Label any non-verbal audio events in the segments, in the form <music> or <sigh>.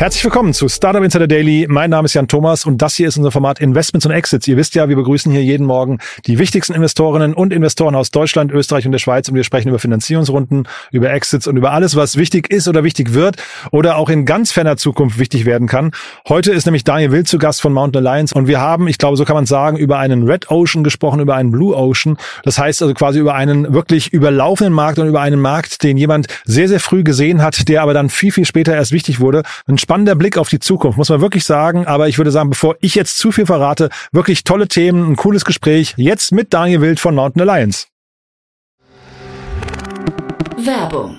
Herzlich willkommen zu Startup Insider Daily. Mein Name ist Jan Thomas und das hier ist unser Format Investments und Exits. Ihr wisst ja, wir begrüßen hier jeden Morgen die wichtigsten Investorinnen und Investoren aus Deutschland, Österreich und der Schweiz und wir sprechen über Finanzierungsrunden, über Exits und über alles, was wichtig ist oder wichtig wird oder auch in ganz ferner Zukunft wichtig werden kann. Heute ist nämlich Daniel Wild zu Gast von Mountain Alliance und wir haben, ich glaube, so kann man sagen, über einen Red Ocean gesprochen, über einen Blue Ocean. Das heißt also quasi über einen wirklich überlaufenden Markt und über einen Markt, den jemand sehr, sehr früh gesehen hat, der aber dann viel, viel später erst wichtig wurde. Ein spannender Blick auf die Zukunft, muss man wirklich sagen. Aber ich würde sagen, bevor ich jetzt zu viel verrate, wirklich tolle Themen, ein cooles Gespräch. Jetzt mit Daniel Wild von Mountain Alliance. Werbung.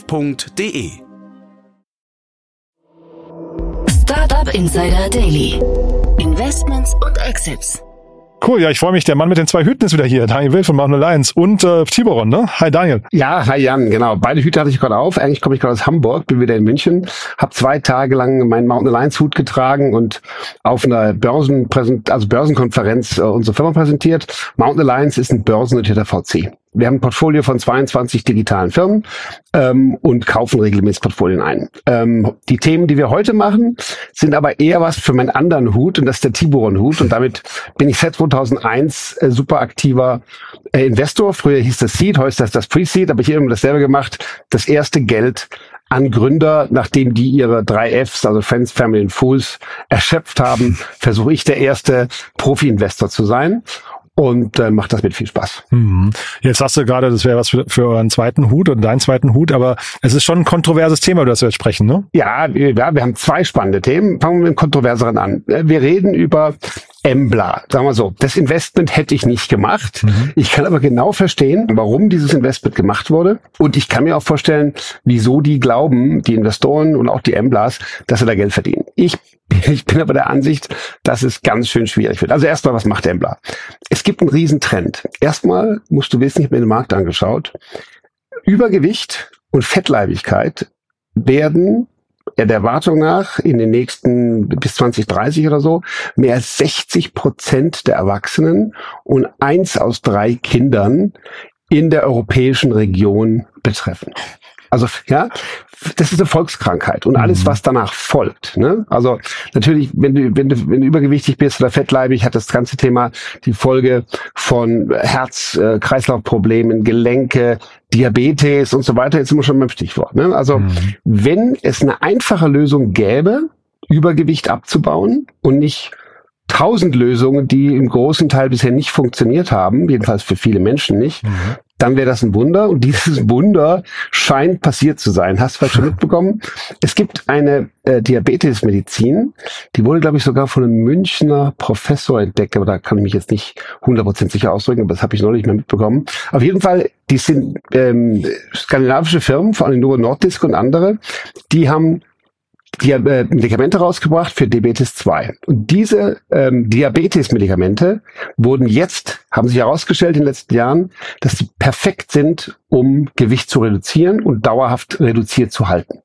startup.de. Startup Insider Daily. Investments und Exits. Cool, ja, ich freue mich. Der Mann mit den zwei Hüten ist wieder hier. Daniel Wild von Mountain Alliance und äh, Tiboron, ne? Hi Daniel. Ja, hi Jan, genau. Beide Hüte hatte ich gerade auf. Eigentlich komme ich gerade aus Hamburg, bin wieder in München, habe zwei Tage lang meinen Mountain Alliance Hut getragen und auf einer Börsenpräsent also Börsenkonferenz äh, unsere Firma präsentiert. Mountain Alliance ist ein börsennotierter VC. Wir haben ein Portfolio von 22 digitalen Firmen ähm, und kaufen regelmäßig Portfolien ein. Ähm, die Themen, die wir heute machen, sind aber eher was für meinen anderen Hut und das ist der Tiburon-Hut. Und damit bin ich seit 2001 äh, super aktiver äh, Investor. Früher hieß das Seed, heute ist das das Pre-Seed, aber ich habe immer dasselbe gemacht. Das erste Geld an Gründer, nachdem die ihre drei Fs, also Friends, Family und Fools, erschöpft haben, versuche ich der erste Profi-Investor zu sein und äh, macht das mit viel Spaß. Mhm. Jetzt sagst du gerade, das wäre was für, für euren zweiten Hut oder deinen zweiten Hut, aber es ist schon ein kontroverses Thema, über das wir jetzt sprechen, ne? Ja, wir, ja, wir haben zwei spannende Themen. Fangen wir mit dem kontroverseren an. Wir reden über Embla, sagen wir so, das Investment hätte ich nicht gemacht. Mhm. Ich kann aber genau verstehen, warum dieses Investment gemacht wurde. Und ich kann mir auch vorstellen, wieso die glauben, die Investoren und auch die Emblas, dass sie da Geld verdienen. Ich, <laughs> ich bin aber der Ansicht, dass es ganz schön schwierig wird. Also erstmal, was macht Embla? Es gibt einen Riesentrend. Erstmal musst du wissen, ich habe mir den Markt angeschaut. Übergewicht und Fettleibigkeit werden der Erwartung nach in den nächsten bis 2030 oder so mehr als 60 Prozent der Erwachsenen und eins aus drei Kindern in der europäischen Region betreffen. Also ja, das ist eine Volkskrankheit und alles, mhm. was danach folgt. Ne? Also natürlich, wenn du, wenn du, wenn du übergewichtig bist oder fettleibig, hat das ganze Thema die Folge von Herz-Kreislauf-Problemen, Gelenke, Diabetes und so weiter. Jetzt sind wir schon beim Stichwort. Ne? Also mhm. wenn es eine einfache Lösung gäbe, Übergewicht abzubauen und nicht tausend Lösungen, die im großen Teil bisher nicht funktioniert haben, jedenfalls für viele Menschen nicht, mhm dann wäre das ein Wunder. Und dieses <laughs> Wunder scheint passiert zu sein. Hast du vielleicht schon mitbekommen? Es gibt eine äh, Diabetesmedizin, die wurde, glaube ich, sogar von einem Münchner Professor entdeckt, aber da kann ich mich jetzt nicht 100% sicher ausdrücken, aber das habe ich noch nicht mehr mitbekommen. Auf jeden Fall, die sind ähm, skandinavische Firmen, vor allem nur Nordisk und andere, die haben die äh, Medikamente rausgebracht für Diabetes 2. Und diese ähm, Diabetes-Medikamente wurden jetzt, haben sich herausgestellt in den letzten Jahren, dass sie perfekt sind, um Gewicht zu reduzieren und dauerhaft reduziert zu halten.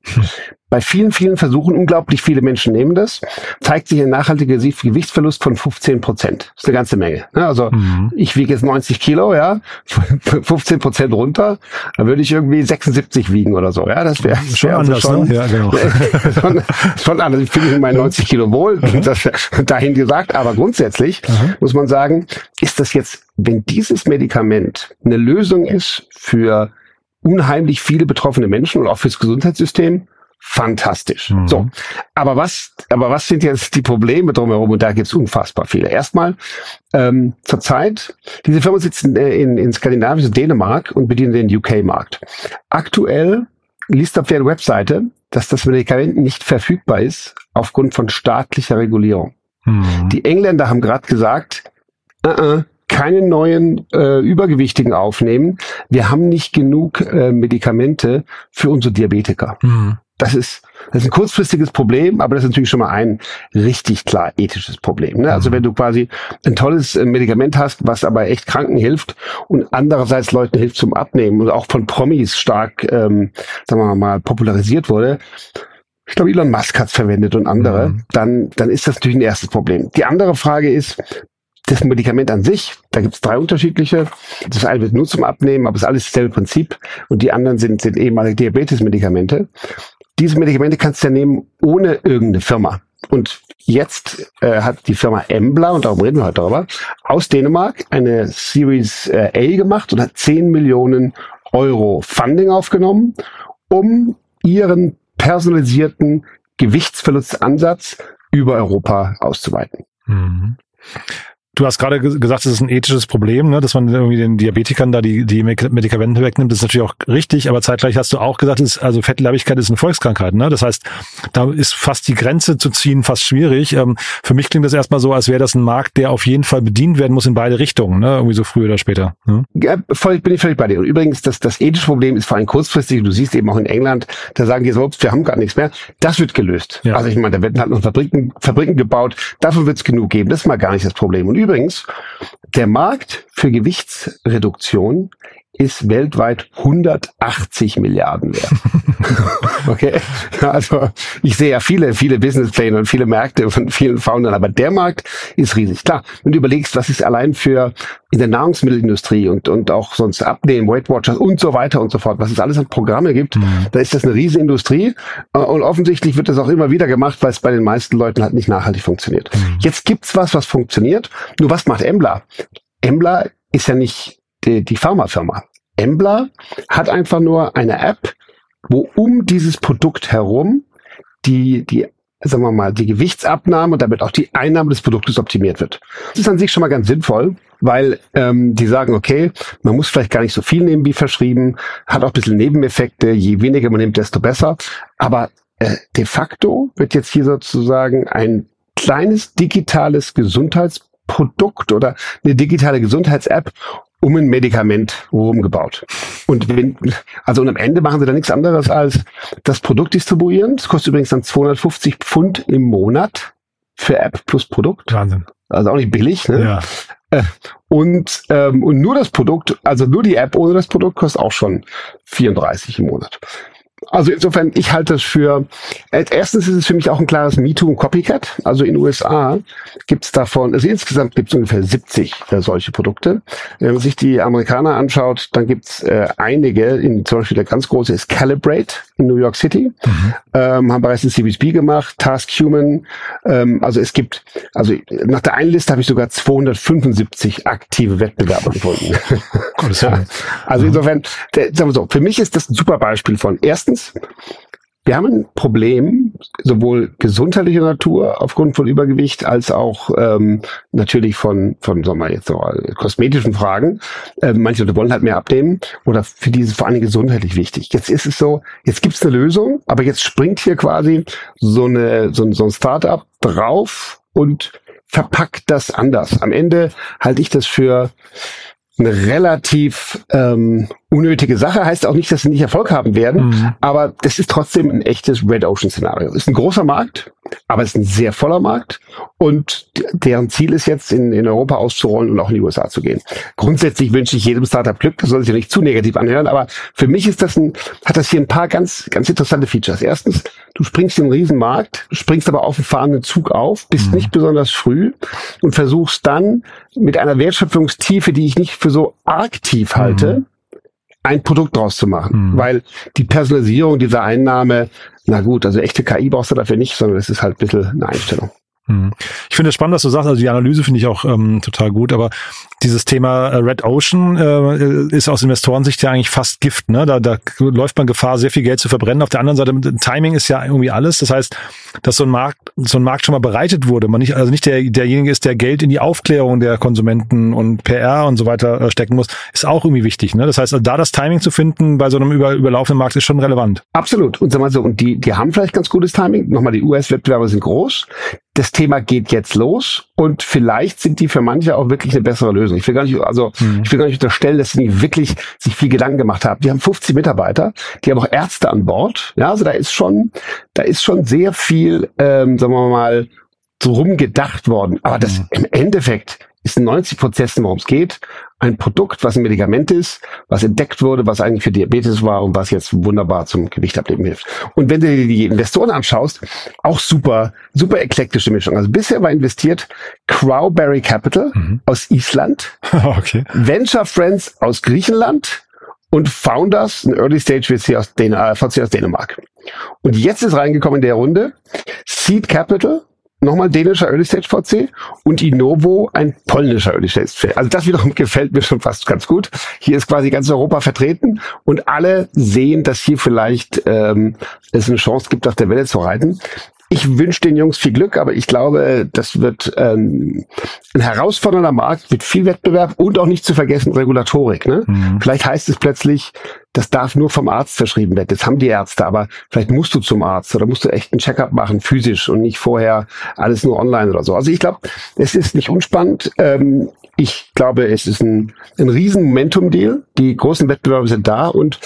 Bei vielen, vielen Versuchen, unglaublich viele Menschen nehmen das, zeigt sich ein nachhaltiger Gewichtsverlust von 15 Prozent. Das ist eine ganze Menge. Ne? Also mhm. ich wiege jetzt 90 Kilo, ja, <laughs> 15 Prozent runter, dann würde ich irgendwie 76 wiegen oder so. Ja, das wäre schon wär anders. Schon, ne? Ja, genau. <laughs> schon, schon anders. Ich fühle mich meinen 90 Kilo wohl, mhm. <laughs> das dahin gesagt. Aber grundsätzlich mhm. muss man sagen, ist das jetzt, wenn dieses Medikament eine Lösung ist für unheimlich viele betroffene Menschen und auch fürs Gesundheitssystem, fantastisch. Mhm. So, aber was, aber was sind jetzt die Probleme drumherum? Und da gibt's unfassbar viele. Erstmal ähm, zurzeit, diese Firma sitzt in, in, in skandinavisches Dänemark und bedient den UK-Markt. Aktuell liest auf deren Webseite, dass das Medikament nicht verfügbar ist aufgrund von staatlicher Regulierung. Mhm. Die Engländer haben gerade gesagt, uh -uh, keine neuen äh, Übergewichtigen aufnehmen. Wir haben nicht genug äh, Medikamente für unsere Diabetiker. Mhm. Das ist, das ist ein kurzfristiges Problem, aber das ist natürlich schon mal ein richtig klar ethisches Problem. Ne? Also mhm. wenn du quasi ein tolles äh, Medikament hast, was aber echt Kranken hilft und andererseits Leuten hilft zum Abnehmen und auch von Promis stark, ähm, sagen wir mal, popularisiert wurde, ich glaube, Elon Musk hat es verwendet und andere, mhm. dann, dann ist das natürlich ein erstes Problem. Die andere Frage ist, das Medikament an sich, da gibt es drei unterschiedliche. Das eine wird nur zum Abnehmen, aber es ist alles dasselbe Prinzip. Und die anderen sind, sind ehemalige Diabetes-Medikamente. Diese Medikamente kannst du ja nehmen ohne irgendeine Firma. Und jetzt äh, hat die Firma Embla, und darum reden wir heute darüber, aus Dänemark eine Series äh, A gemacht und hat 10 Millionen Euro Funding aufgenommen, um ihren personalisierten Gewichtsverlustansatz über Europa auszuweiten. Mhm. Du hast gerade gesagt, es ist ein ethisches Problem, ne, dass man irgendwie den Diabetikern da die, die Medikamente wegnimmt. Das ist natürlich auch richtig, aber zeitgleich hast du auch gesagt, ist, also Fettleibigkeit ist eine Volkskrankheit. Ne? Das heißt, da ist fast die Grenze zu ziehen fast schwierig. Ähm, für mich klingt das erstmal so, als wäre das ein Markt, der auf jeden Fall bedient werden muss in beide Richtungen, ne? irgendwie so früher oder später. Ne? Ja, voll, bin ich völlig bei dir. Und übrigens, das, das ethische Problem ist vor allem kurzfristig. Du siehst eben auch in England, da sagen die so, wir haben gar nichts mehr. Das wird gelöst. Ja. Also ich meine, da werden halt noch Fabriken, Fabriken gebaut. Davon wird es genug geben. Das ist mal gar nicht das Problem. Und übrigens, der Markt für Gewichtsreduktion ist weltweit 180 Milliarden wert. <laughs> okay, also ich sehe ja viele, viele Businesspläne und viele Märkte von vielen Foundern, aber der Markt ist riesig. Klar, wenn du überlegst, was ist allein für in der Nahrungsmittelindustrie und, und auch sonst Abnehmen, Weight Watchers und so weiter und so fort, was es alles an Programme gibt, mhm. da ist das eine riesige Industrie und offensichtlich wird das auch immer wieder gemacht, weil es bei den meisten Leuten halt nicht nachhaltig funktioniert. Mhm. Jetzt gibt's was, was funktioniert. Nur was macht Embla? Embla ist ja nicht die, die Pharmafirma. Embla hat einfach nur eine App, wo um dieses Produkt herum die, die sagen wir mal, die Gewichtsabnahme und damit auch die Einnahme des Produktes optimiert wird. Das ist an sich schon mal ganz sinnvoll, weil ähm, die sagen, okay, man muss vielleicht gar nicht so viel nehmen wie verschrieben, hat auch ein bisschen Nebeneffekte, je weniger man nimmt, desto besser. Aber äh, de facto wird jetzt hier sozusagen ein kleines digitales Gesundheitsprodukt oder eine digitale Gesundheits-App um ein Medikament rumgebaut. Und wenn, also und am Ende machen sie dann nichts anderes als das Produkt distribuieren. Das kostet übrigens dann 250 Pfund im Monat für App plus Produkt. Wahnsinn. Also auch nicht billig, ne? Ja. Äh, und, ähm, und nur das Produkt, also nur die App ohne das Produkt kostet auch schon 34 im Monat. Also insofern, ich halte es für, äh, erstens ist es für mich auch ein klares MeToo und Copycat. Also in den USA gibt es davon, also insgesamt gibt es ungefähr 70 äh, solche Produkte. Wenn man sich die Amerikaner anschaut, dann gibt es äh, einige, in, zum Beispiel der ganz große ist Calibrate in New York City, mhm. ähm, haben bereits ein CBSB gemacht, Task Human. Ähm, also es gibt, also nach der einen Liste habe ich sogar 275 aktive Wettbewerber gefunden. <laughs> also insofern, der, sagen wir so, für mich ist das ein super Beispiel von Erstens, wir haben ein Problem, sowohl gesundheitlicher Natur aufgrund von Übergewicht als auch ähm, natürlich von, von sagen wir jetzt so, kosmetischen Fragen. Äh, manche Leute wollen halt mehr abnehmen oder für die ist es vor allem gesundheitlich wichtig. Jetzt ist es so, jetzt gibt es eine Lösung, aber jetzt springt hier quasi so, eine, so, so ein Startup drauf und verpackt das anders. Am Ende halte ich das für eine relativ ähm, unnötige Sache. Heißt auch nicht, dass sie nicht Erfolg haben werden, mhm. aber das ist trotzdem ein echtes Red Ocean Szenario. Ist ein großer Markt, aber es ist ein sehr voller Markt und deren Ziel ist jetzt in, in Europa auszurollen und auch in die USA zu gehen. Grundsätzlich wünsche ich jedem Startup Glück, das soll sich ja nicht zu negativ anhören, aber für mich ist das ein, hat das hier ein paar ganz, ganz interessante Features. Erstens, du springst in einen riesen Markt, springst aber auf einen fahrenden Zug auf, bist mhm. nicht besonders früh und versuchst dann mit einer Wertschöpfungstiefe, die ich nicht für so arg tief halte, mhm ein Produkt draus zu machen. Mhm. Weil die Personalisierung dieser Einnahme, na gut, also echte KI brauchst du dafür nicht, sondern es ist halt ein bisschen eine Einstellung. Hm. Ich finde es spannend, was du sagst. Also die Analyse finde ich auch ähm, total gut, aber dieses Thema äh, Red Ocean äh, ist aus Investorensicht ja eigentlich fast Gift. Ne? Da, da läuft man Gefahr, sehr viel Geld zu verbrennen. Auf der anderen Seite, Timing ist ja irgendwie alles. Das heißt, dass so ein Markt, so ein Markt schon mal bereitet wurde. Man nicht, also nicht der, derjenige ist, der Geld in die Aufklärung der Konsumenten und PR und so weiter äh, stecken muss, ist auch irgendwie wichtig. Ne? Das heißt, also da das Timing zu finden bei so einem über, überlaufenden Markt ist schon relevant. Absolut. Und sag mal so, und die, die haben vielleicht ganz gutes Timing. Nochmal, die US-Wettbewerber sind groß das Thema geht jetzt los und vielleicht sind die für manche auch wirklich eine bessere Lösung. Ich will gar nicht, also mhm. ich will gar nicht unterstellen, dass sie nicht wirklich sich viel Gedanken gemacht haben. Die haben 50 Mitarbeiter, die haben auch Ärzte an Bord. Ja, also da ist schon, da ist schon sehr viel, ähm, sagen wir mal, so rumgedacht worden. Aber das mhm. im Endeffekt ist in 90 Prozent, worum es geht, ein Produkt, was ein Medikament ist, was entdeckt wurde, was eigentlich für Diabetes war und was jetzt wunderbar zum Gewichtabnehmen hilft. Und wenn du dir die Investoren anschaust, auch super, super eklektische Mischung. Also bisher war investiert Crowberry Capital mhm. aus Island, <laughs> okay. Venture Friends aus Griechenland und Founders, ein Early Stage VC aus, Dän äh, VC aus Dänemark. Und jetzt ist reingekommen in der Runde Seed Capital nochmal dänischer Early Stage VC und Innovo ein polnischer Early Stage VC. Also das wiederum <laughs> gefällt mir schon fast ganz gut. Hier ist quasi ganz Europa vertreten und alle sehen, dass hier vielleicht ähm, es eine Chance gibt, auf der Welle zu reiten. Ich wünsche den Jungs viel Glück, aber ich glaube, das wird ähm, ein herausfordernder Markt mit viel Wettbewerb und auch nicht zu vergessen Regulatorik. Ne? Mhm. Vielleicht heißt es plötzlich, das darf nur vom Arzt verschrieben werden. Das haben die Ärzte, aber vielleicht musst du zum Arzt oder musst du echt einen Checkup machen, physisch und nicht vorher alles nur online oder so. Also ich glaube, es ist nicht unspannend. Ähm, ich glaube, es ist ein, ein riesen Momentum-Deal. Die großen Wettbewerber sind da und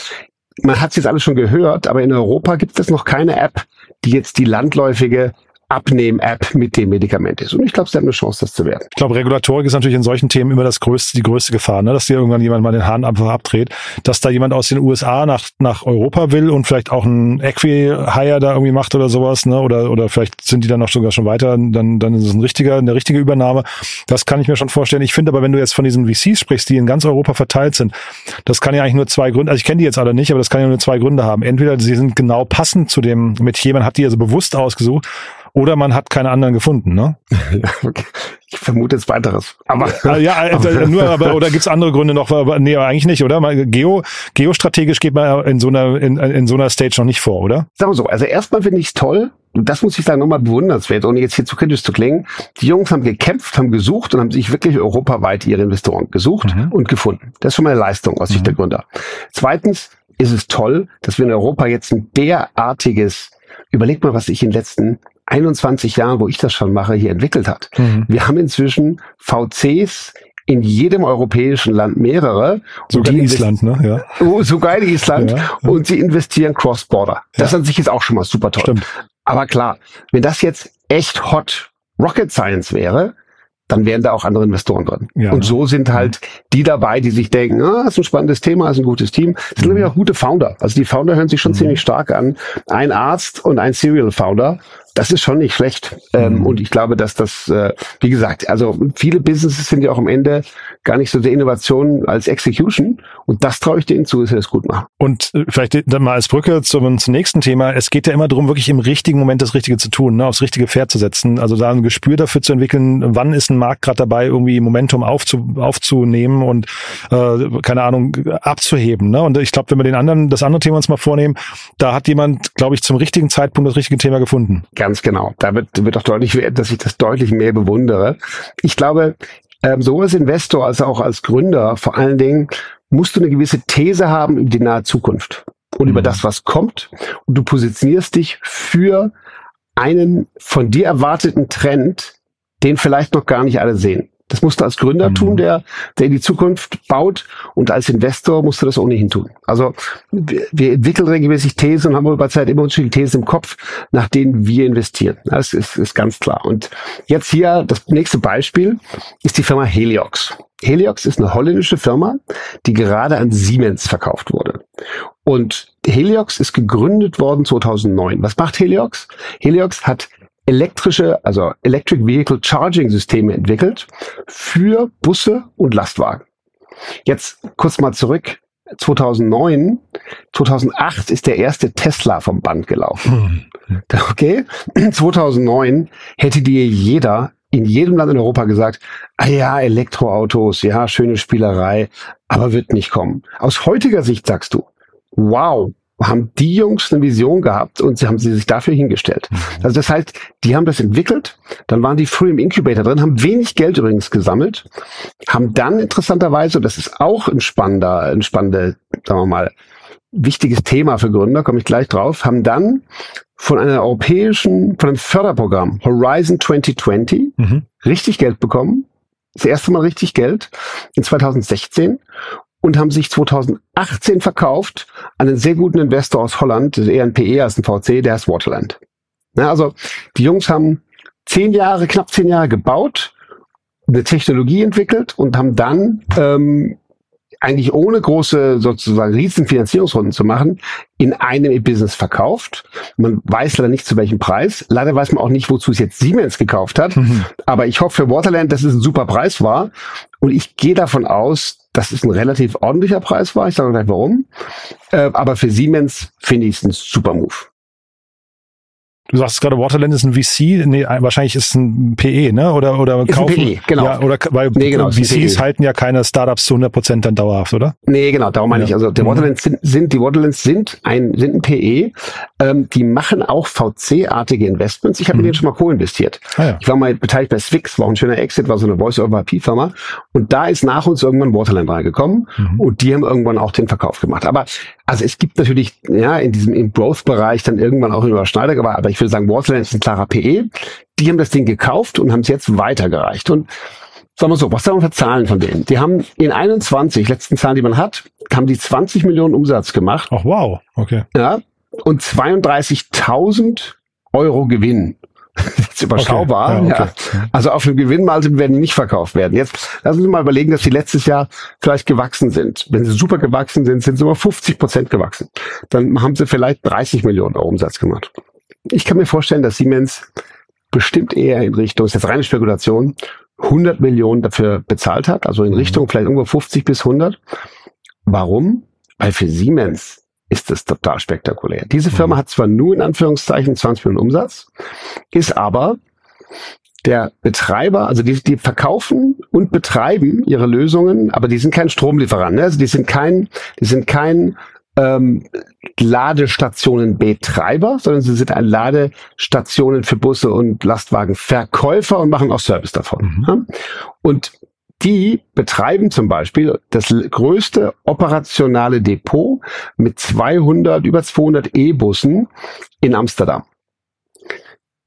man hat es jetzt alles schon gehört, aber in Europa gibt es noch keine App, die jetzt die landläufige Abnehm-App mit dem Medikament ist. Und ich glaube, sie haben eine Chance, das zu werden. Ich glaube, Regulatorik ist natürlich in solchen Themen immer das größte, die größte Gefahr, ne? dass dir irgendwann jemand mal den Hahn einfach abdreht, dass da jemand aus den USA nach, nach Europa will und vielleicht auch ein Equi-Hire da irgendwie macht oder sowas, ne? Oder, oder vielleicht sind die dann noch sogar schon weiter, dann, dann ist es ein richtiger, eine richtige Übernahme. Das kann ich mir schon vorstellen. Ich finde aber, wenn du jetzt von diesen VCs sprichst, die in ganz Europa verteilt sind, das kann ja eigentlich nur zwei Gründe, also ich kenne die jetzt alle nicht, aber das kann ja nur zwei Gründe haben. Entweder sie sind genau passend zu dem Metier, man hat die also bewusst ausgesucht, oder man hat keine anderen gefunden, ne? <laughs> ja. Ich vermute jetzt weiteres. Aber ja, äh, nur aber <laughs> oder gibt's andere Gründe noch? Aber, nee, eigentlich nicht, oder? Geo, geostrategisch geht man in so einer in, in so einer Stage noch nicht vor, oder? Sagen wir so. Also erstmal finde ich es toll. Das muss ich sagen nochmal bewundernswert, ohne jetzt hier zu kritisch zu klingen. Die Jungs haben gekämpft, haben gesucht und haben sich wirklich europaweit ihre Investoren gesucht mhm. und gefunden. Das ist schon mal eine Leistung aus Sicht mhm. der Gründer. Zweitens ist es toll, dass wir in Europa jetzt ein derartiges Überleg mal, was ich in den letzten 21 Jahren, wo ich das schon mache, hier entwickelt hat. Mhm. Wir haben inzwischen VCs in jedem europäischen Land mehrere. Sogar in Island, ne? Ja. Oh, sogar in Island. Ja. Und sie investieren cross-border. Das ja. an sich ist auch schon mal super toll. Stimmt. Aber klar, wenn das jetzt echt hot Rocket Science wäre, dann wären da auch andere Investoren drin. Ja, und so sind halt die dabei, die sich denken, ah, ist ein spannendes Thema, ist ein gutes Team. Das sind mhm. nämlich auch gute Founder. Also die Founder hören sich schon mhm. ziemlich stark an. Ein Arzt und ein Serial Founder das ist schon nicht schlecht. Ähm, mhm. Und ich glaube, dass das, äh, wie gesagt, also viele Businesses sind ja auch am Ende gar nicht so der Innovation als Execution. Und das traue ich denen zu, dass sie das gut machen. Und äh, vielleicht dann mal als Brücke zum, zum nächsten Thema. Es geht ja immer darum, wirklich im richtigen Moment das Richtige zu tun, ne, aufs richtige Pferd zu setzen. Also da ein Gespür dafür zu entwickeln, wann ist ein Markt gerade dabei, irgendwie Momentum aufzu, aufzunehmen und äh, keine Ahnung, abzuheben. Ne? Und ich glaube, wenn wir den anderen, das andere Thema uns mal vornehmen, da hat jemand, glaube ich, zum richtigen Zeitpunkt das richtige Thema gefunden. Ganz genau. Da wird, wird auch deutlich werden, dass ich das deutlich mehr bewundere. Ich glaube, ähm, sowohl als Investor als auch als Gründer vor allen Dingen musst du eine gewisse These haben über die nahe Zukunft und mhm. über das, was kommt. Und du positionierst dich für einen von dir erwarteten Trend, den vielleicht noch gar nicht alle sehen. Das musst du als Gründer mhm. tun, der, der in die Zukunft baut. Und als Investor musst du das ohnehin tun. Also wir, wir entwickeln regelmäßig Thesen und haben über Zeit immer unterschiedliche Thesen im Kopf, nach denen wir investieren. Das ist, ist ganz klar. Und jetzt hier das nächste Beispiel ist die Firma Heliox. Heliox ist eine holländische Firma, die gerade an Siemens verkauft wurde. Und Heliox ist gegründet worden 2009. Was macht Heliox? Heliox hat elektrische, also Electric Vehicle Charging Systeme entwickelt für Busse und Lastwagen. Jetzt kurz mal zurück. 2009, 2008 ist der erste Tesla vom Band gelaufen. Hm. <laughs> Okay, 2009 hätte dir jeder in jedem Land in Europa gesagt, ah ja, Elektroautos, ja, schöne Spielerei, aber wird nicht kommen. Aus heutiger Sicht sagst du, wow, haben die Jungs eine Vision gehabt und sie haben sie sich dafür hingestellt. Mhm. Also das heißt, die haben das entwickelt, dann waren die früh im Incubator drin, haben wenig Geld übrigens gesammelt, haben dann interessanterweise, und das ist auch ein spannender, ein spannender, sagen wir mal, wichtiges Thema für Gründer, komme ich gleich drauf, haben dann von einer europäischen, von einem Förderprogramm Horizon 2020 mhm. richtig Geld bekommen. Das erste Mal richtig Geld in 2016 und haben sich 2018 verkauft an einen sehr guten Investor aus Holland, eher ein PE als ein VC, der ist Waterland. Ja, also die Jungs haben zehn Jahre, knapp zehn Jahre gebaut, eine Technologie entwickelt und haben dann ähm, eigentlich ohne große sozusagen riesen Finanzierungsrunden zu machen, in einem Business verkauft. Man weiß leider nicht zu welchem Preis. Leider weiß man auch nicht, wozu es jetzt Siemens gekauft hat. Mhm. Aber ich hoffe für Waterland, dass es ein super Preis war. Und ich gehe davon aus, dass es ein relativ ordentlicher Preis war. Ich sage gleich warum. Äh, aber für Siemens finde ich es ein super Move. Du sagst gerade, Waterland ist ein VC, nee, wahrscheinlich ist es ein PE, ne? Oder oder ist kaufen, ein PE, genau. Ja, oder weil nee, genau, VCs e. halten ja keine Startups zu 100 Prozent dann dauerhaft, oder? Nee, genau, darum meine ja. ich. Also die mhm. Waterlands sind, sind die Waterlands sind ein sind ein PE. Ähm, die machen auch VC-artige Investments. Ich habe mhm. in denen schon mal co-investiert. Ah, ja. Ich war mal beteiligt bei Swix, war auch ein schöner Exit, war so eine Voice-over-IP-Firma. Und da ist nach uns irgendwann Waterland reingekommen mhm. und die haben irgendwann auch den Verkauf gemacht. Aber also es gibt natürlich ja in diesem im Growth-Bereich dann irgendwann auch Überschneidung, aber ich würde sagen, Waterland ist ein klarer PE. Die haben das Ding gekauft und haben es jetzt weitergereicht. Und sagen wir so, was sagen wir für Zahlen von denen? Die haben in 21, letzten Zahlen, die man hat, haben die 20 Millionen Umsatz gemacht. Ach wow, okay. Ja, und 32.000 Euro Gewinn. <laughs> Das ist überschaubar. Okay. Ja, okay. ja. Also auf dem Gewinnmarge werden die nicht verkauft werden. Jetzt lassen Sie mal überlegen, dass sie letztes Jahr vielleicht gewachsen sind. Wenn sie super gewachsen sind, sind sie über 50 Prozent gewachsen. Dann haben sie vielleicht 30 Millionen Euro Umsatz gemacht. Ich kann mir vorstellen, dass Siemens bestimmt eher in Richtung, das ist jetzt reine Spekulation, 100 Millionen dafür bezahlt hat, also in mhm. Richtung vielleicht irgendwo 50 bis 100. Warum? Weil für Siemens ist das total spektakulär. Diese Firma mhm. hat zwar nur in Anführungszeichen 20 Millionen Umsatz, ist aber der Betreiber, also die, die verkaufen und betreiben ihre Lösungen, aber die sind kein Stromlieferant, ne? also die sind kein, die sind kein ähm, Ladestationenbetreiber, sondern sie sind ein Ladestationen für Busse und Lastwagenverkäufer und machen auch Service davon. Mhm. Ja? Und die betreiben zum Beispiel das größte operationale Depot mit 200, über 200 E-Bussen in Amsterdam.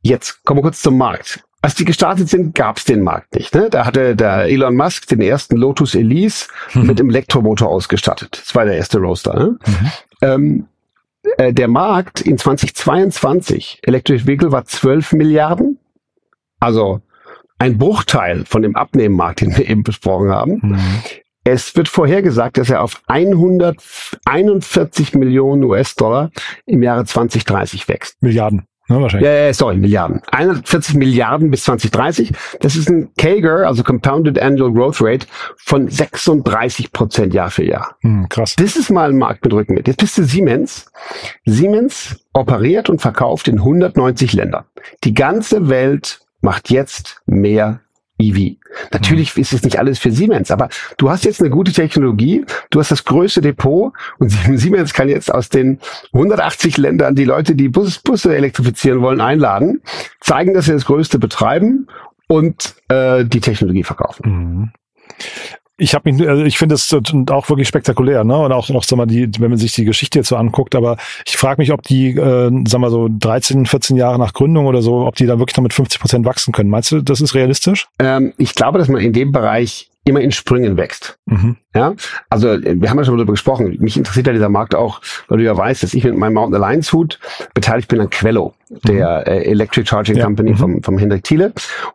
Jetzt kommen wir kurz zum Markt. Als die gestartet sind, gab es den Markt nicht. Ne? Da hatte der Elon Musk den ersten Lotus Elise mhm. mit Elektromotor ausgestattet. Das war der erste Roadster. Ne? Mhm. Ähm, äh, der Markt in 2022, Electric Vehicle, war 12 Milliarden. Also ein Bruchteil von dem Abnehmmarkt, den wir eben besprochen haben. Mhm. Es wird vorhergesagt, dass er auf 141 Millionen US-Dollar im Jahre 2030 wächst. Milliarden. Ne, wahrscheinlich. Ja, ja, sorry, Milliarden. 140 Milliarden bis 2030. Das ist ein CAGR, also Compounded Annual Growth Rate, von 36 Prozent Jahr für Jahr. Hm, krass. Das ist mal ein Markt mit Rücken mit. Jetzt bist du Siemens. Siemens operiert und verkauft in 190 Ländern. Die ganze Welt macht jetzt mehr EV. Natürlich mhm. ist es nicht alles für Siemens, aber du hast jetzt eine gute Technologie, du hast das größte Depot und <laughs> Siemens kann jetzt aus den 180 Ländern die Leute, die Bus, Busse elektrifizieren wollen, einladen, zeigen, dass sie das größte betreiben und äh, die Technologie verkaufen. Mhm ich habe mich, also ich finde es auch wirklich spektakulär, ne? Und auch, auch sag mal, die, wenn man sich die Geschichte jetzt so anguckt, aber ich frage mich, ob die, äh, sag mal so 13, 14 Jahre nach Gründung oder so, ob die da wirklich noch mit 50 Prozent wachsen können. Meinst du, das ist realistisch? Ähm, ich glaube, dass man in dem Bereich immer in Sprüngen wächst. Mhm. Ja, also wir haben ja schon darüber gesprochen. Mich interessiert ja dieser Markt auch, weil du ja weißt, dass ich mit meinem Mountain Alliance Hut beteiligt bin an Quello, der mhm. äh, Electric Charging ja. Company mhm. vom, vom Hendrik Thiele.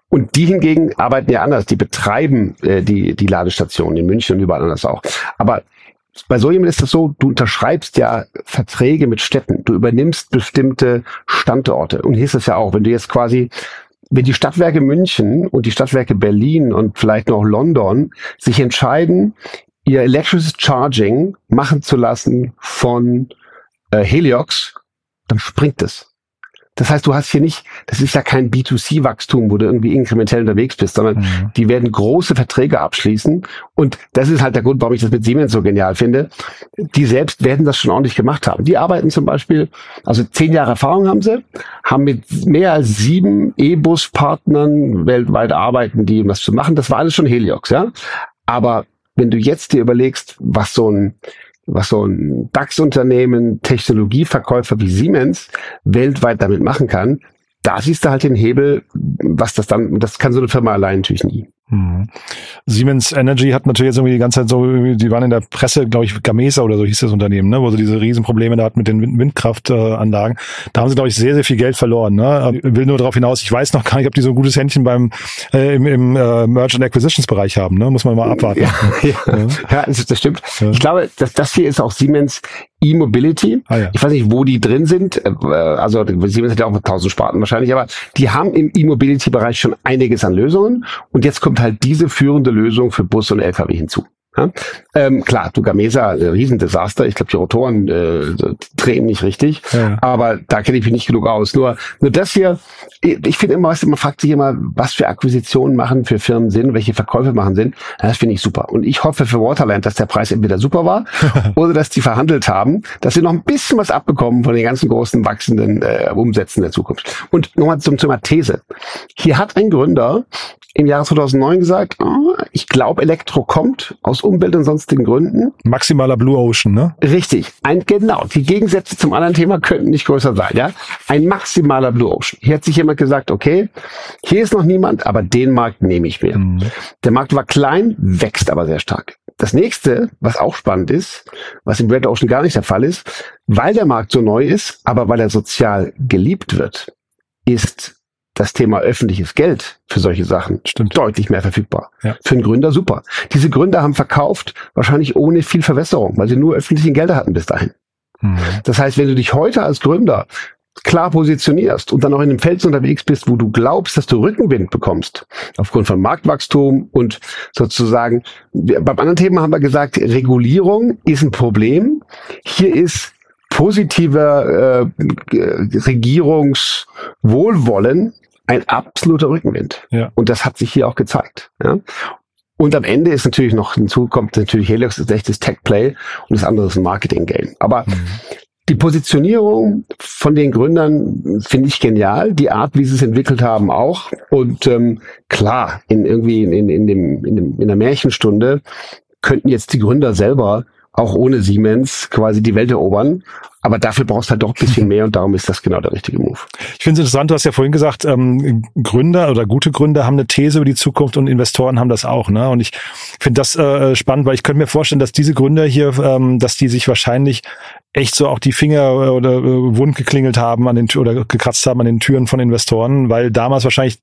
Und die hingegen arbeiten ja anders. Die betreiben äh, die, die Ladestationen in München und überall anders auch. Aber bei so jemandem ist das so, du unterschreibst ja Verträge mit Städten, du übernimmst bestimmte Standorte. Und hier ist es ja auch, wenn du jetzt quasi wenn die Stadtwerke München und die Stadtwerke Berlin und vielleicht noch London sich entscheiden, ihr Electric Charging machen zu lassen von äh, Heliox, dann springt es. Das heißt, du hast hier nicht, das ist ja kein B2C-Wachstum, wo du irgendwie inkrementell unterwegs bist, sondern mhm. die werden große Verträge abschließen. Und das ist halt der Grund, warum ich das mit Siemens so genial finde. Die selbst werden das schon ordentlich gemacht haben. Die arbeiten zum Beispiel, also zehn Jahre Erfahrung haben sie, haben mit mehr als sieben E-Bus-Partnern weltweit arbeiten, die um das zu machen. Das war alles schon Heliox, ja. Aber wenn du jetzt dir überlegst, was so ein was so ein DAX-Unternehmen, Technologieverkäufer wie Siemens weltweit damit machen kann, da siehst du halt den Hebel, was das dann, das kann so eine Firma allein natürlich nie. Mhm. Siemens Energy hat natürlich jetzt irgendwie die ganze Zeit so, die waren in der Presse, glaube ich, Gamesa oder so hieß das Unternehmen, ne, wo sie diese Riesenprobleme da hat mit den Windkraftanlagen. Da haben sie, glaube ich, sehr, sehr viel Geld verloren. Ne? Ich will nur darauf hinaus, ich weiß noch gar nicht, ob die so ein gutes Händchen beim äh, im, im äh, Merchant Acquisitions Bereich haben. Ne? Muss man mal abwarten. Ja, <laughs> ja. ja. ja das, das stimmt. Ich glaube, dass das hier ist auch Siemens E-Mobility. Ah, ja. Ich weiß nicht, wo die drin sind. Äh, also Siemens hat ja auch tausend Sparten wahrscheinlich, aber die haben im E-Mobility-Bereich schon einiges an Lösungen. Und jetzt kommt halt diese führende Lösung für Bus und LKW hinzu. Ja? Ähm, klar, du Gamesa, äh, Riesendesaster. Ich glaube, die Rotoren äh, drehen nicht richtig. Ja. Aber da kenne ich mich nicht genug aus. Nur, nur das hier, ich, ich finde immer, weißt du, man fragt sich immer, was für Akquisitionen machen für Firmen Sinn, welche Verkäufe machen Sinn. Das finde ich super. Und ich hoffe für Waterland, dass der Preis entweder super war <laughs> oder dass die verhandelt haben, dass sie noch ein bisschen was abbekommen von den ganzen großen wachsenden äh, Umsätzen der Zukunft. Und nochmal zum Thema These. Hier hat ein Gründer im Jahre 2009 gesagt, oh, ich glaube, Elektro kommt aus Umwelt- und sonstigen Gründen. Maximaler Blue Ocean, ne? Richtig. Ein, genau. Die Gegensätze zum anderen Thema könnten nicht größer sein, ja? Ein maximaler Blue Ocean. Hier hat sich jemand gesagt, okay, hier ist noch niemand, aber den Markt nehme ich mir. Mhm. Der Markt war klein, wächst aber sehr stark. Das nächste, was auch spannend ist, was im Red Ocean gar nicht der Fall ist, weil der Markt so neu ist, aber weil er sozial geliebt wird, ist das Thema öffentliches Geld für solche Sachen Stimmt. deutlich mehr verfügbar. Ja. Für einen Gründer super. Diese Gründer haben verkauft, wahrscheinlich ohne viel Verwässerung, weil sie nur öffentlichen Gelder hatten bis dahin. Mhm. Das heißt, wenn du dich heute als Gründer klar positionierst und dann auch in einem Feld unterwegs bist, wo du glaubst, dass du Rückenwind bekommst, aufgrund von Marktwachstum und sozusagen, beim anderen Thema haben wir gesagt, Regulierung ist ein Problem. Hier ist positiver äh, Regierungswohlwollen ein absoluter Rückenwind. Ja. Und das hat sich hier auch gezeigt. Ja? Und am Ende ist natürlich noch hinzu kommt natürlich Helix ist echtes Tech Play und das andere ist ein Marketing Game. Aber mhm. die Positionierung von den Gründern finde ich genial. Die Art, wie sie es entwickelt haben, auch. Und ähm, klar, in irgendwie in, in, dem, in, dem, in der Märchenstunde könnten jetzt die Gründer selber auch ohne Siemens quasi die Welt erobern. Aber dafür brauchst du halt doch ein bisschen <laughs> mehr und darum ist das genau der richtige Move. Ich finde es interessant, du hast ja vorhin gesagt, ähm, Gründer oder gute Gründer haben eine These über die Zukunft und Investoren haben das auch. Ne? Und ich finde das äh, spannend, weil ich könnte mir vorstellen, dass diese Gründer hier, ähm, dass die sich wahrscheinlich echt so auch die Finger äh, oder äh, wund geklingelt haben an den oder gekratzt haben an den Türen von Investoren, weil damals wahrscheinlich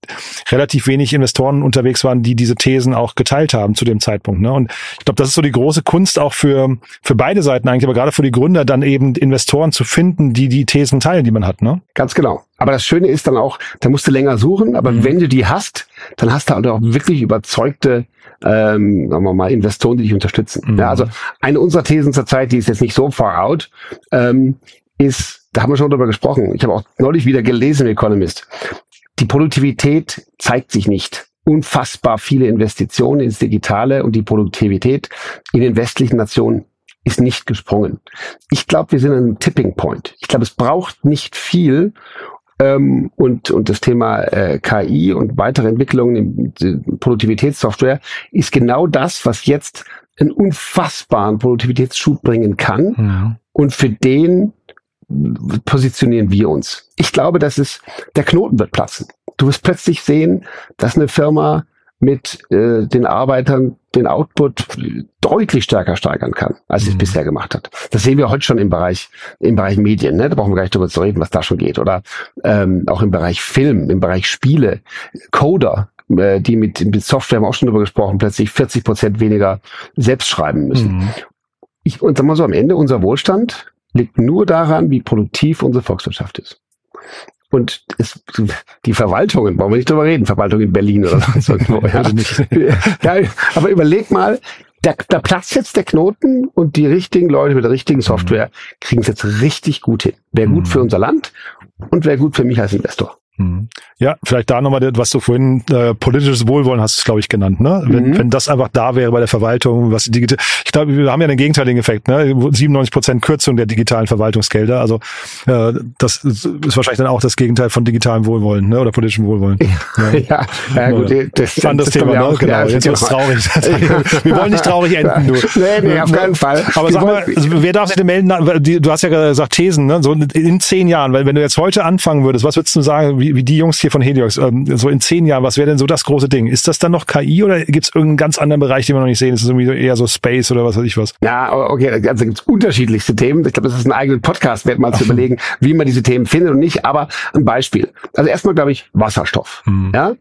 relativ wenig Investoren unterwegs waren, die diese Thesen auch geteilt haben zu dem Zeitpunkt. Ne? Und ich glaube, das ist so die große Kunst auch für für beide Seiten eigentlich, aber gerade für die Gründer dann eben Investoren zu finden, die die Thesen teilen, die man hat. Ne? Ganz genau. Aber das Schöne ist dann auch, da musst du länger suchen, aber mhm. wenn du die hast, dann hast du halt auch wirklich überzeugte ähm, sagen wir mal, Investoren, die dich unterstützen. Mhm. Ja, also eine unserer Thesen zurzeit, die ist jetzt nicht so far out, ähm, ist, da haben wir schon drüber gesprochen, ich habe auch neulich wieder gelesen im Economist, die Produktivität zeigt sich nicht. Unfassbar viele Investitionen ins Digitale und die Produktivität in den westlichen Nationen ist nicht gesprungen. Ich glaube, wir sind an einem Tipping Point. Ich glaube, es braucht nicht viel, ähm, und, und das Thema äh, KI und weitere Entwicklungen in Produktivitätssoftware ist genau das, was jetzt einen unfassbaren Produktivitätsschub bringen kann. Ja. Und für den positionieren wir uns. Ich glaube, dass es der Knoten wird platzen. Du wirst plötzlich sehen, dass eine Firma mit äh, den Arbeitern den Output deutlich stärker steigern kann, als mhm. es bisher gemacht hat. Das sehen wir heute schon im Bereich im Bereich Medien. Ne? Da brauchen wir gar nicht drüber zu reden, was da schon geht. Oder ähm, auch im Bereich Film, im Bereich Spiele, Coder, äh, die mit, mit Software haben wir auch schon drüber gesprochen, plötzlich 40 Prozent weniger selbst schreiben müssen. Mhm. Ich, und sag mal so, am Ende unser Wohlstand liegt nur daran, wie produktiv unsere Volkswirtschaft ist. Und es, die Verwaltungen, wollen wir nicht drüber reden, Verwaltung in Berlin oder sonst <laughs> irgendwo. ja. ja, aber überleg mal, da, da platzt jetzt der Knoten und die richtigen Leute mit der richtigen Software kriegen es jetzt richtig gut hin. Wäre gut für unser Land und wäre gut für mich als Investor. Mhm. Ja, vielleicht da nochmal, was du vorhin äh, politisches Wohlwollen hast, glaube ich, genannt. Ne? Wenn, mhm. wenn das einfach da wäre bei der Verwaltung, was digital. Ich glaube, wir haben ja den gegenteiligen Effekt. Ne? 97 Prozent Kürzung der digitalen Verwaltungsgelder. Also äh, das ist wahrscheinlich dann auch das Gegenteil von digitalem Wohlwollen ne? oder politischem Wohlwollen. Ja, ja, <laughs> ja gut, das ist ein anderes Thema. Ne? Genau, ja, jetzt wird's traurig. <laughs> wir wollen nicht traurig enden, du. Nee, nee, auf keinen Fall. Aber sag mal, also, wer darf sich denn melden? Du hast ja gesagt Thesen, ne? so in zehn Jahren. Weil wenn du jetzt heute anfangen würdest, was würdest du sagen, wie, wie die Jungs hier von Heliox, ähm, so in zehn Jahren, was wäre denn so das große Ding? Ist das dann noch KI oder gibt es irgendeinen ganz anderen Bereich, den wir noch nicht sehen? Ist es irgendwie eher so Space oder was weiß ich was? Ja, okay, also gibt es unterschiedlichste Themen. Ich glaube, das ist ein eigener Podcast wert, mal zu überlegen, wie man diese Themen findet und nicht. Aber ein Beispiel. Also erstmal, glaube ich, Wasserstoff. Hm. Ja,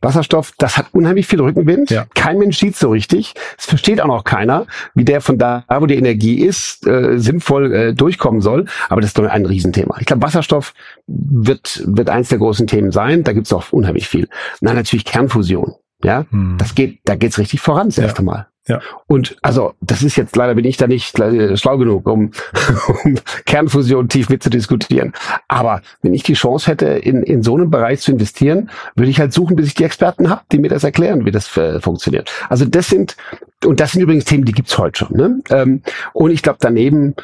Wasserstoff, das hat unheimlich viel Rückenwind. Ja. Kein Mensch sieht so richtig. Es versteht auch noch keiner, wie der von da, wo die Energie ist, äh, sinnvoll äh, durchkommen soll. Aber das ist doch ein Riesenthema. Ich glaube, Wasserstoff wird, wird eins der großen Themen sein. Da gibt es auch unheimlich viel. Na, natürlich Kernfusion. Ja, hm. das geht, da geht's richtig voran das ja. erste Mal. Ja. Und also, das ist jetzt leider bin ich da nicht schlau genug, um, <laughs> um Kernfusion tief mitzudiskutieren. Aber wenn ich die Chance hätte, in, in so einem Bereich zu investieren, würde ich halt suchen, bis ich die Experten habe, die mir das erklären, wie das äh, funktioniert. Also das sind, und das sind übrigens Themen, die gibt's heute schon. Ne? Ähm, und ich glaube, daneben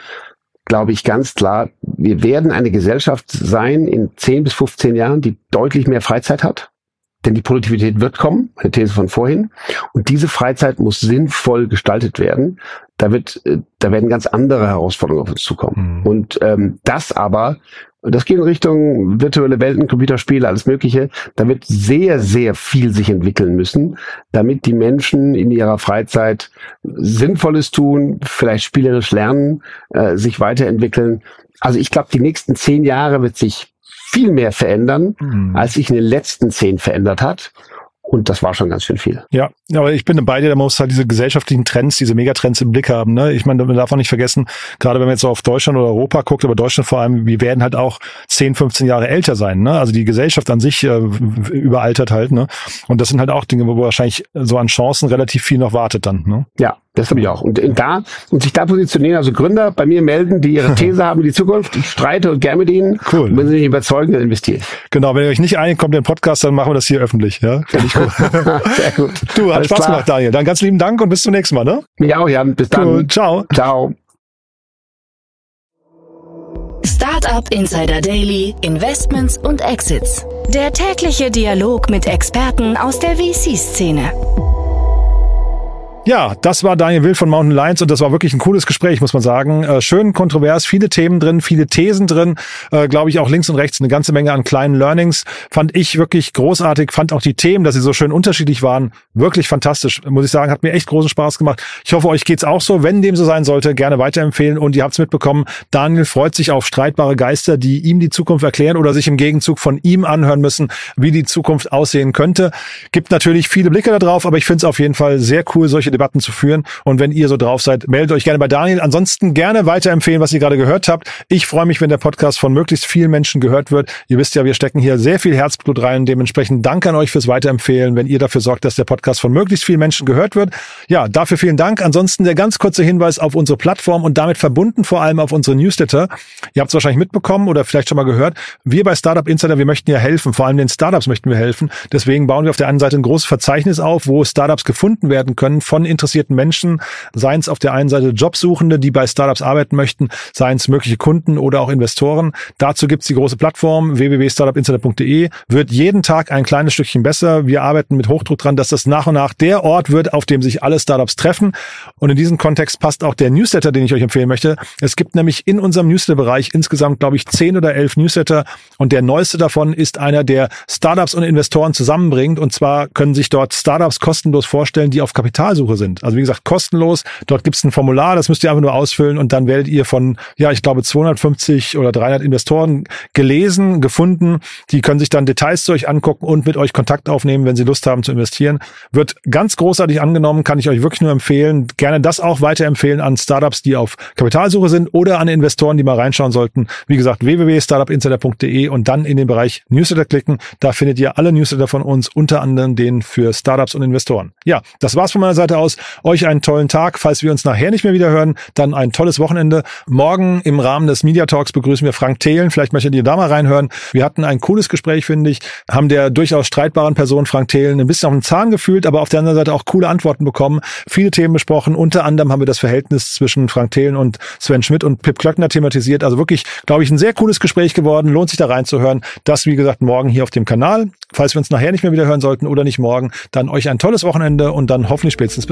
glaube ich ganz klar, wir werden eine Gesellschaft sein in 10 bis 15 Jahren, die deutlich mehr Freizeit hat denn die Produktivität wird kommen, eine These von vorhin. Und diese Freizeit muss sinnvoll gestaltet werden. Da wird, äh, da werden ganz andere Herausforderungen auf uns zukommen. Mhm. Und ähm, das aber, das geht in Richtung virtuelle Welten, Computerspiele, alles Mögliche. Da wird sehr, sehr viel sich entwickeln müssen, damit die Menschen in ihrer Freizeit Sinnvolles tun, vielleicht spielerisch lernen, äh, sich weiterentwickeln. Also ich glaube, die nächsten zehn Jahre wird sich viel mehr verändern, mhm. als sich in den letzten zehn verändert hat. Und das war schon ganz schön viel. Ja, aber ich bin bei dir, da muss halt diese gesellschaftlichen Trends, diese Megatrends im Blick haben. Ne? Ich meine, man darf auch nicht vergessen, gerade wenn man jetzt so auf Deutschland oder Europa guckt, aber Deutschland vor allem, wir werden halt auch 10, 15 Jahre älter sein. Ne? Also die Gesellschaft an sich äh, überaltert halt. Ne? Und das sind halt auch Dinge, wo wahrscheinlich so an Chancen relativ viel noch wartet dann. Ne? Ja, das habe ich auch. Und da, und sich da positionieren, also Gründer bei mir melden, die ihre <laughs> These haben in die Zukunft. Ich streite und gerne mit ihnen. Cool. Und wenn sie mich überzeugen, dann investiere ich. Genau, wenn ihr euch nicht einigt, kommt den Podcast, dann machen wir das hier öffentlich. Ja, finde ich cool. <laughs> Sehr gut. <laughs> Du, hat Alles Spaß klar. gemacht, Daniel. Dann ganz lieben Dank und bis zum nächsten Mal. Ne? Mir auch, Jan. Bis dann. Cool. Ciao. Ciao. Startup Insider Daily, Investments und Exits. Der tägliche Dialog mit Experten aus der VC-Szene. Ja, das war Daniel Will von Mountain Lions und das war wirklich ein cooles Gespräch, muss man sagen. Äh, schön kontrovers, viele Themen drin, viele Thesen drin, äh, glaube ich auch links und rechts eine ganze Menge an kleinen Learnings. Fand ich wirklich großartig, fand auch die Themen, dass sie so schön unterschiedlich waren, wirklich fantastisch, muss ich sagen, hat mir echt großen Spaß gemacht. Ich hoffe, euch geht's auch so. Wenn dem so sein sollte, gerne weiterempfehlen und ihr habt's mitbekommen, Daniel freut sich auf streitbare Geister, die ihm die Zukunft erklären oder sich im Gegenzug von ihm anhören müssen, wie die Zukunft aussehen könnte. Gibt natürlich viele Blicke darauf, aber ich finde es auf jeden Fall sehr cool, solche Debatten zu führen. Und wenn ihr so drauf seid, meldet euch gerne bei Daniel. Ansonsten gerne weiterempfehlen, was ihr gerade gehört habt. Ich freue mich, wenn der Podcast von möglichst vielen Menschen gehört wird. Ihr wisst ja, wir stecken hier sehr viel Herzblut rein. Dementsprechend danke an euch fürs Weiterempfehlen, wenn ihr dafür sorgt, dass der Podcast von möglichst vielen Menschen gehört wird. Ja, dafür vielen Dank. Ansonsten der ganz kurze Hinweis auf unsere Plattform und damit verbunden vor allem auf unsere Newsletter. Ihr habt es wahrscheinlich mitbekommen oder vielleicht schon mal gehört. Wir bei Startup Insider, wir möchten ja helfen. Vor allem den Startups möchten wir helfen. Deswegen bauen wir auf der einen Seite ein großes Verzeichnis auf, wo Startups gefunden werden können von interessierten Menschen, seien es auf der einen Seite Jobsuchende, die bei Startups arbeiten möchten, seien es mögliche Kunden oder auch Investoren. Dazu gibt's die große Plattform www.startupinsider.de. Wird jeden Tag ein kleines Stückchen besser. Wir arbeiten mit Hochdruck dran, dass das nach und nach der Ort wird, auf dem sich alle Startups treffen. Und in diesem Kontext passt auch der Newsletter, den ich euch empfehlen möchte. Es gibt nämlich in unserem Newsletter-Bereich insgesamt, glaube ich, zehn oder elf Newsletter. Und der neueste davon ist einer, der Startups und Investoren zusammenbringt. Und zwar können sich dort Startups kostenlos vorstellen, die auf Kapitalsuche sind. Also wie gesagt, kostenlos. Dort gibt es ein Formular, das müsst ihr einfach nur ausfüllen und dann werdet ihr von, ja, ich glaube 250 oder 300 Investoren gelesen, gefunden. Die können sich dann Details zu euch angucken und mit euch Kontakt aufnehmen, wenn sie Lust haben zu investieren. Wird ganz großartig angenommen, kann ich euch wirklich nur empfehlen. Gerne das auch weiterempfehlen an Startups, die auf Kapitalsuche sind oder an Investoren, die mal reinschauen sollten. Wie gesagt, www.startupinsider.de und dann in den Bereich Newsletter klicken. Da findet ihr alle Newsletter von uns, unter anderem den für Startups und Investoren. Ja, das war's von meiner Seite aus aus. Euch einen tollen Tag. Falls wir uns nachher nicht mehr wieder hören, dann ein tolles Wochenende. Morgen im Rahmen des Media Talks begrüßen wir Frank Thelen. Vielleicht möchtet ihr da mal reinhören. Wir hatten ein cooles Gespräch, finde ich, haben der durchaus streitbaren Person Frank Thelen ein bisschen auf den Zahn gefühlt, aber auf der anderen Seite auch coole Antworten bekommen. Viele Themen besprochen. Unter anderem haben wir das Verhältnis zwischen Frank Thelen und Sven Schmidt und Pip Klöckner thematisiert. Also wirklich, glaube ich, ein sehr cooles Gespräch geworden. Lohnt sich da reinzuhören. Das, wie gesagt, morgen hier auf dem Kanal. Falls wir uns nachher nicht mehr wieder hören sollten oder nicht morgen, dann euch ein tolles Wochenende und dann hoffentlich spätestens bis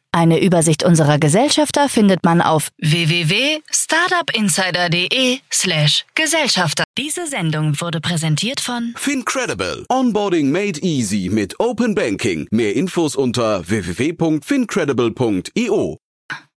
Eine Übersicht unserer Gesellschafter findet man auf www.startupinsider.de slash Gesellschafter. Diese Sendung wurde präsentiert von Fincredible. Onboarding made easy mit Open Banking. Mehr Infos unter www.fincredible.io.